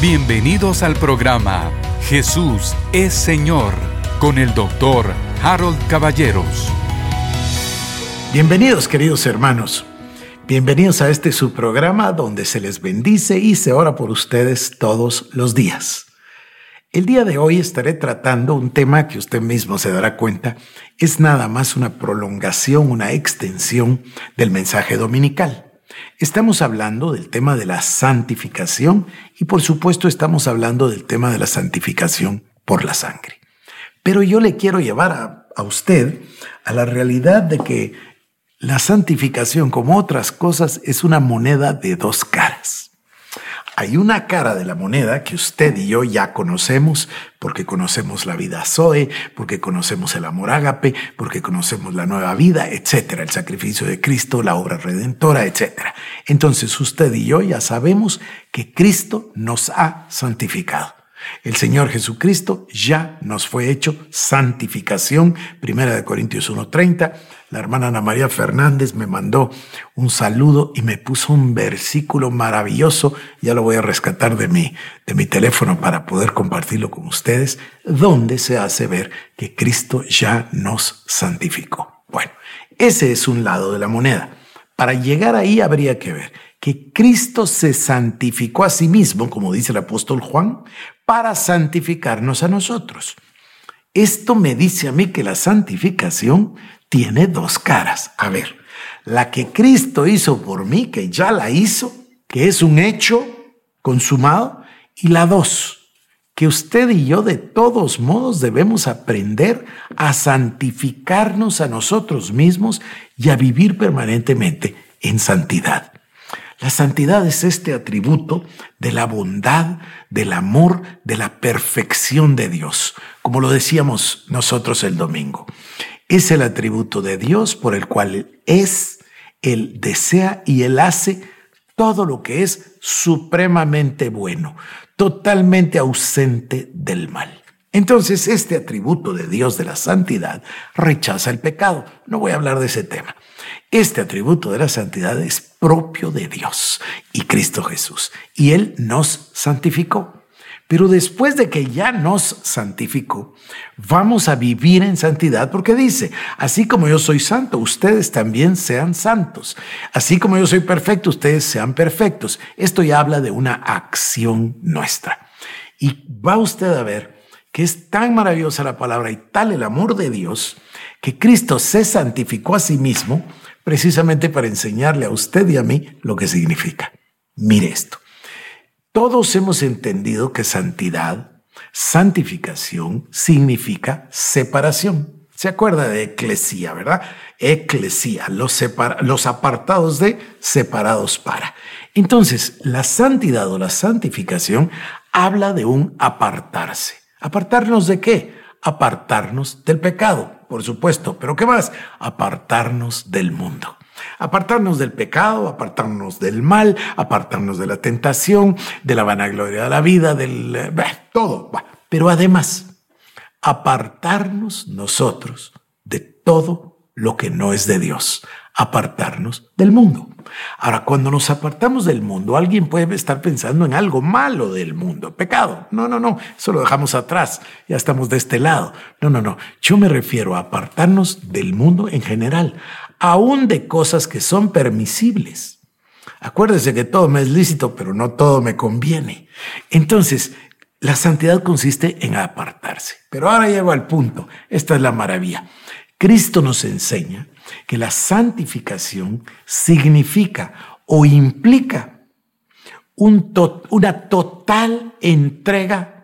Bienvenidos al programa Jesús es Señor con el doctor Harold Caballeros. Bienvenidos queridos hermanos. Bienvenidos a este su programa donde se les bendice y se ora por ustedes todos los días. El día de hoy estaré tratando un tema que usted mismo se dará cuenta es nada más una prolongación, una extensión del mensaje dominical. Estamos hablando del tema de la santificación y por supuesto estamos hablando del tema de la santificación por la sangre. Pero yo le quiero llevar a, a usted a la realidad de que la santificación, como otras cosas, es una moneda de dos caras. Hay una cara de la moneda que usted y yo ya conocemos, porque conocemos la vida Zoe, porque conocemos el amor ágape, porque conocemos la nueva vida, etcétera, el sacrificio de Cristo, la obra redentora, etcétera. Entonces usted y yo ya sabemos que Cristo nos ha santificado. El Señor Jesucristo ya nos fue hecho santificación. Primera de Corintios 1.30. La hermana Ana María Fernández me mandó un saludo y me puso un versículo maravilloso. Ya lo voy a rescatar de mi, de mi teléfono para poder compartirlo con ustedes, donde se hace ver que Cristo ya nos santificó. Bueno, ese es un lado de la moneda. Para llegar ahí habría que ver que Cristo se santificó a sí mismo, como dice el apóstol Juan, para santificarnos a nosotros. Esto me dice a mí que la santificación tiene dos caras. A ver, la que Cristo hizo por mí, que ya la hizo, que es un hecho consumado, y la dos, que usted y yo de todos modos debemos aprender a santificarnos a nosotros mismos y a vivir permanentemente en santidad. La santidad es este atributo de la bondad, del amor, de la perfección de Dios, como lo decíamos nosotros el domingo. Es el atributo de Dios por el cual es, Él desea y Él hace todo lo que es supremamente bueno, totalmente ausente del mal. Entonces, este atributo de Dios de la santidad rechaza el pecado. No voy a hablar de ese tema. Este atributo de la santidad es propio de Dios y Cristo Jesús. Y Él nos santificó. Pero después de que ya nos santificó, vamos a vivir en santidad porque dice, así como yo soy santo, ustedes también sean santos. Así como yo soy perfecto, ustedes sean perfectos. Esto ya habla de una acción nuestra. Y va usted a ver que es tan maravillosa la palabra y tal el amor de Dios que Cristo se santificó a sí mismo precisamente para enseñarle a usted y a mí lo que significa. Mire esto. Todos hemos entendido que santidad, santificación, significa separación. Se acuerda de eclesía, ¿verdad? Eclesía, los, los apartados de separados para. Entonces, la santidad o la santificación habla de un apartarse. ¿Apartarnos de qué? Apartarnos del pecado por supuesto, pero ¿qué más? Apartarnos del mundo. Apartarnos del pecado, apartarnos del mal, apartarnos de la tentación, de la vanagloria de la vida, del... Eh, todo. Pero además, apartarnos nosotros de todo lo que no es de Dios, apartarnos del mundo. Ahora, cuando nos apartamos del mundo, alguien puede estar pensando en algo malo del mundo, pecado. No, no, no, eso lo dejamos atrás, ya estamos de este lado. No, no, no, yo me refiero a apartarnos del mundo en general, aún de cosas que son permisibles. Acuérdese que todo me es lícito, pero no todo me conviene. Entonces, la santidad consiste en apartarse. Pero ahora llego al punto. Esta es la maravilla. Cristo nos enseña que la santificación significa o implica una total entrega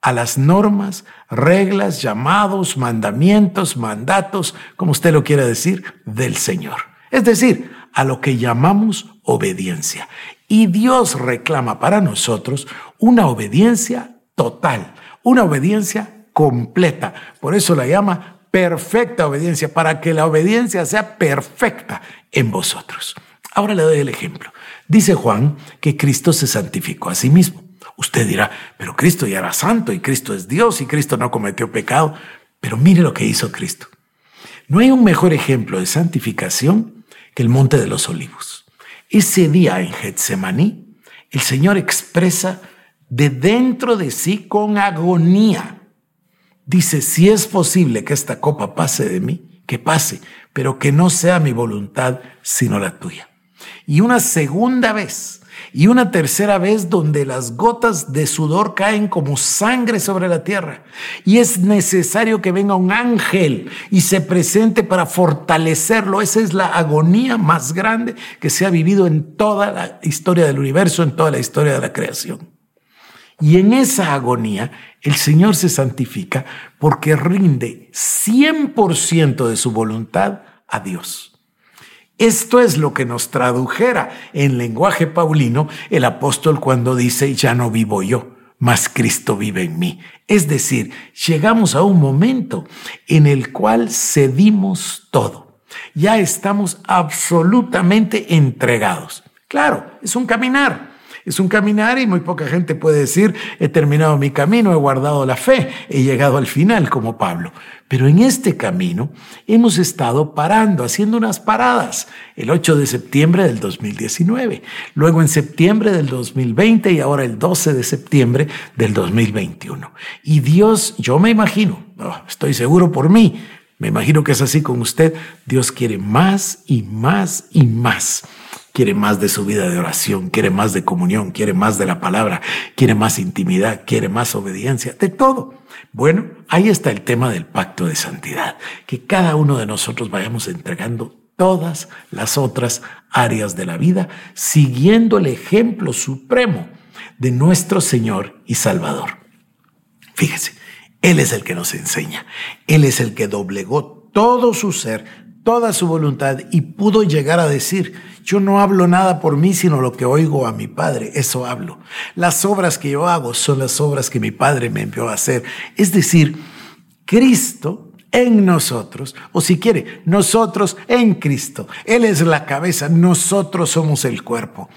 a las normas, reglas, llamados, mandamientos, mandatos, como usted lo quiera decir, del Señor. Es decir, a lo que llamamos obediencia. Y Dios reclama para nosotros una obediencia total, una obediencia completa. Por eso la llama perfecta obediencia, para que la obediencia sea perfecta en vosotros. Ahora le doy el ejemplo. Dice Juan que Cristo se santificó a sí mismo. Usted dirá, pero Cristo ya era santo y Cristo es Dios y Cristo no cometió pecado. Pero mire lo que hizo Cristo. No hay un mejor ejemplo de santificación que el Monte de los Olivos. Ese día en Getsemaní, el Señor expresa de dentro de sí con agonía. Dice, si es posible que esta copa pase de mí, que pase, pero que no sea mi voluntad, sino la tuya. Y una segunda vez, y una tercera vez donde las gotas de sudor caen como sangre sobre la tierra. Y es necesario que venga un ángel y se presente para fortalecerlo. Esa es la agonía más grande que se ha vivido en toda la historia del universo, en toda la historia de la creación. Y en esa agonía el Señor se santifica porque rinde 100% de su voluntad a Dios. Esto es lo que nos tradujera en lenguaje paulino el apóstol cuando dice, ya no vivo yo, mas Cristo vive en mí. Es decir, llegamos a un momento en el cual cedimos todo. Ya estamos absolutamente entregados. Claro, es un caminar. Es un caminar y muy poca gente puede decir, he terminado mi camino, he guardado la fe, he llegado al final como Pablo. Pero en este camino hemos estado parando, haciendo unas paradas, el 8 de septiembre del 2019, luego en septiembre del 2020 y ahora el 12 de septiembre del 2021. Y Dios, yo me imagino, estoy seguro por mí, me imagino que es así con usted, Dios quiere más y más y más quiere más de su vida de oración, quiere más de comunión, quiere más de la palabra, quiere más intimidad, quiere más obediencia, de todo. Bueno, ahí está el tema del pacto de santidad, que cada uno de nosotros vayamos entregando todas las otras áreas de la vida, siguiendo el ejemplo supremo de nuestro Señor y Salvador. Fíjese, Él es el que nos enseña, Él es el que doblegó todo su ser, toda su voluntad y pudo llegar a decir, yo no hablo nada por mí, sino lo que oigo a mi Padre, eso hablo. Las obras que yo hago son las obras que mi Padre me envió a hacer. Es decir, Cristo en nosotros, o si quiere, nosotros en Cristo. Él es la cabeza, nosotros somos el cuerpo.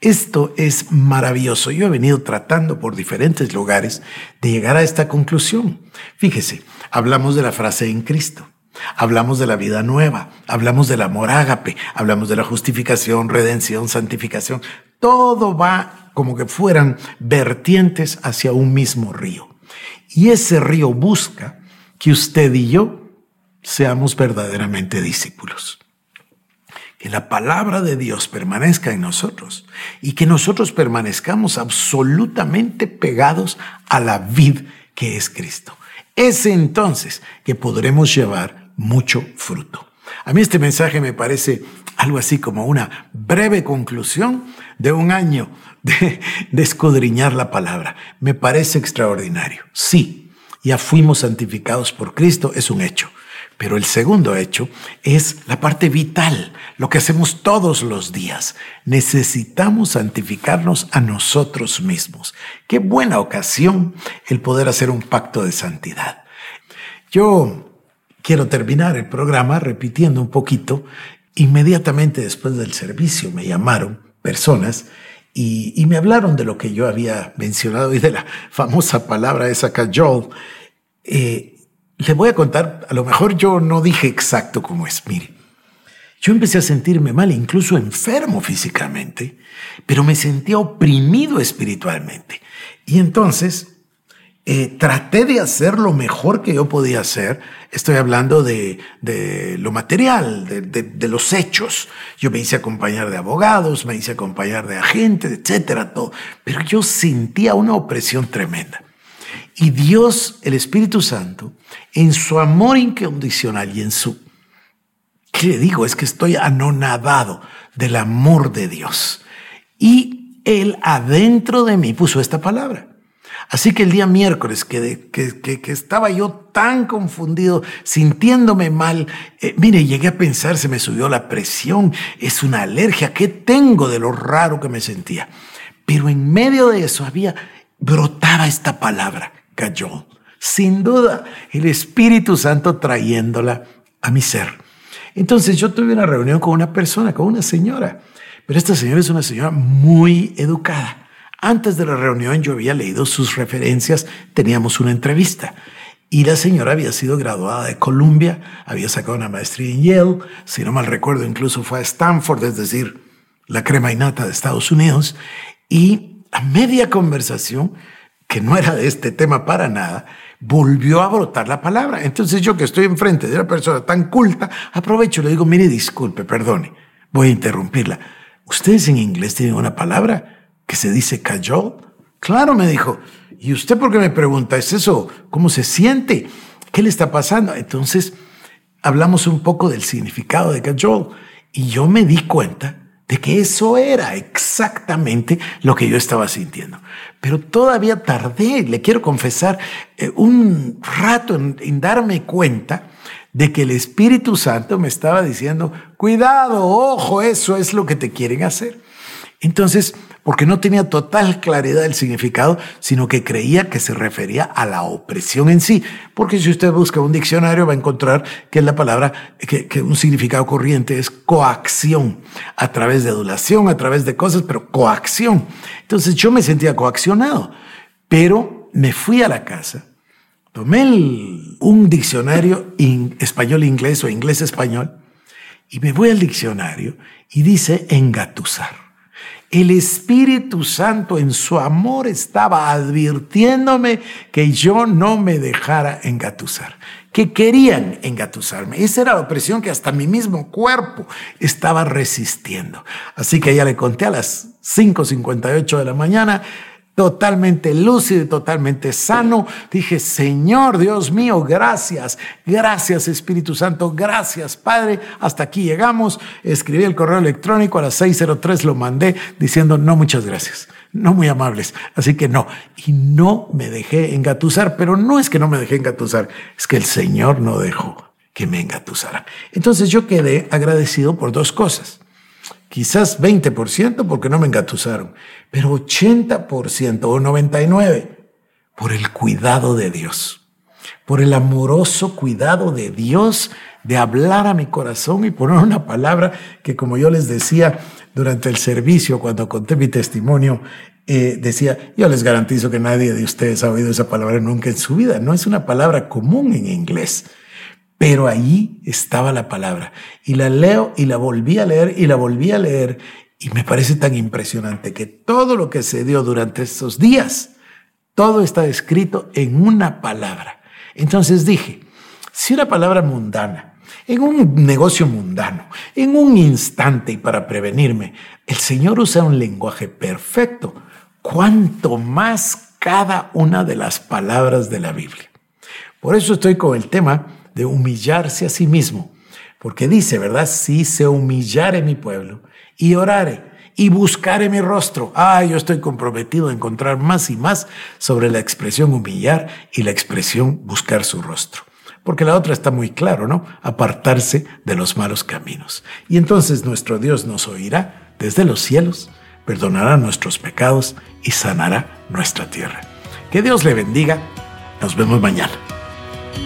Esto es maravilloso. Yo he venido tratando por diferentes lugares de llegar a esta conclusión. Fíjese, hablamos de la frase en Cristo. Hablamos de la vida nueva, hablamos del amor ágape, hablamos de la justificación, redención, santificación. Todo va como que fueran vertientes hacia un mismo río. Y ese río busca que usted y yo seamos verdaderamente discípulos. Que la palabra de Dios permanezca en nosotros y que nosotros permanezcamos absolutamente pegados a la vid que es Cristo. Es entonces que podremos llevar mucho fruto. A mí este mensaje me parece algo así como una breve conclusión de un año de, escudriñar la palabra. Me parece extraordinario. Sí, ya fuimos santificados por Cristo, es un hecho. Pero el segundo hecho es la parte vital, lo que hacemos todos los días. Necesitamos santificarnos a nosotros mismos. Qué buena ocasión el poder hacer un pacto de santidad. Yo quiero terminar el programa repitiendo un poquito. Inmediatamente después del servicio me llamaron personas y, me hablaron de lo que yo había mencionado y de la famosa palabra esa cajol. Eh, le voy a contar, a lo mejor yo no dije exacto cómo es. Mire, yo empecé a sentirme mal, incluso enfermo físicamente, pero me sentía oprimido espiritualmente. Y entonces eh, traté de hacer lo mejor que yo podía hacer. Estoy hablando de, lo material, de, los hechos. Yo me hice acompañar de abogados, me hice acompañar de agentes, etcétera, todo. Pero yo sentía una opresión tremenda. Y Dios, el Espíritu Santo, en su amor incondicional y en su... ¿Qué le digo? Es que estoy anonadado del amor de Dios. Y Él adentro de mí puso esta palabra. Así que el día miércoles que, que, estaba yo tan confundido, sintiéndome mal, eh, mire, llegué a pensar, se me subió la presión, es una alergia, ¿qué tengo de lo raro que me sentía? Pero en medio de eso había, brotaba esta palabra, cayó. Sin duda, el Espíritu Santo trayéndola a mi ser. Entonces yo tuve una reunión con una persona, con una señora, pero esta señora es una señora muy educada. Antes de la reunión yo había leído sus referencias, teníamos una entrevista. Y la señora había sido graduada de Columbia, había sacado una maestría en Yale, si no mal recuerdo incluso fue a Stanford, es decir, la crema innata de Estados Unidos, y a media conversación, que no era de este tema para nada, volvió a brotar la palabra. Entonces yo que estoy enfrente de una persona tan culta, aprovecho y le digo, mire, disculpe, perdone, voy a interrumpirla. ¿Ustedes en inglés tienen una palabra que se dice cajol? Claro, me dijo. ¿Y usted por qué me pregunta? ¿Es eso? ¿Cómo se siente? ¿Qué le está pasando? Entonces hablamos un poco del significado de cajol y yo me di cuenta de que eso era exactamente lo que yo estaba sintiendo. Pero todavía tardé, le quiero confesar, eh, un rato en, darme cuenta de que el Espíritu Santo me estaba diciendo, cuidado, ojo, eso es lo que te quieren hacer. Entonces, porque no tenía total claridad del significado, sino que creía que se refería a la opresión en sí. Porque si usted busca un diccionario va a encontrar que la palabra, que, un significado corriente es coacción, a través de adulación, a través de cosas, pero coacción. Entonces yo me sentía coaccionado, pero me fui a la casa, tomé un diccionario español-inglés o inglés-español y me voy al diccionario y dice engatusar. El Espíritu Santo en su amor estaba advirtiéndome que yo no me dejara engatusar, que querían engatusarme. Esa era la opresión que hasta mi mismo cuerpo estaba resistiendo. Así que ya le conté a las 5.58 de la mañana, totalmente lúcido y totalmente sano. Dije, Señor Dios mío, gracias, gracias Espíritu Santo, gracias Padre. Hasta aquí llegamos. Escribí el correo electrónico a las 603, lo mandé diciendo, no, muchas gracias. No muy amables. Así que no. Y no me dejé engatusar, pero no es que no me dejé engatusar, es que el Señor no dejó que me engatusara. Entonces yo quedé agradecido por dos cosas quizás 20% porque no me engatusaron, pero 80% o 99% por el cuidado de Dios, por el amoroso cuidado de Dios de hablar a mi corazón y poner una palabra que como yo les decía durante el servicio, cuando conté mi testimonio, eh, decía, yo les garantizo que nadie de ustedes ha oído esa palabra nunca en su vida, no es una palabra común en inglés. Pero allí estaba la palabra. Y la leo y la volví a leer y la volví a leer. Y me parece tan impresionante que todo lo que se dio durante estos días, todo está escrito en una palabra. Entonces dije, si una palabra mundana, en un negocio mundano, en un instante y para prevenirme, el Señor usa un lenguaje perfecto, cuanto más cada una de las palabras de la Biblia. Por eso estoy con el tema de humillarse a sí mismo. Porque dice, ¿verdad? Si se humillare mi pueblo y orare y buscare mi rostro. Ah, yo estoy comprometido a encontrar más y más sobre la expresión humillar y la expresión buscar su rostro. Porque la otra está muy claro, ¿no? Apartarse de los malos caminos. Y entonces nuestro Dios nos oirá desde los cielos, perdonará nuestros pecados y sanará nuestra tierra. Que Dios le bendiga. Nos vemos mañana.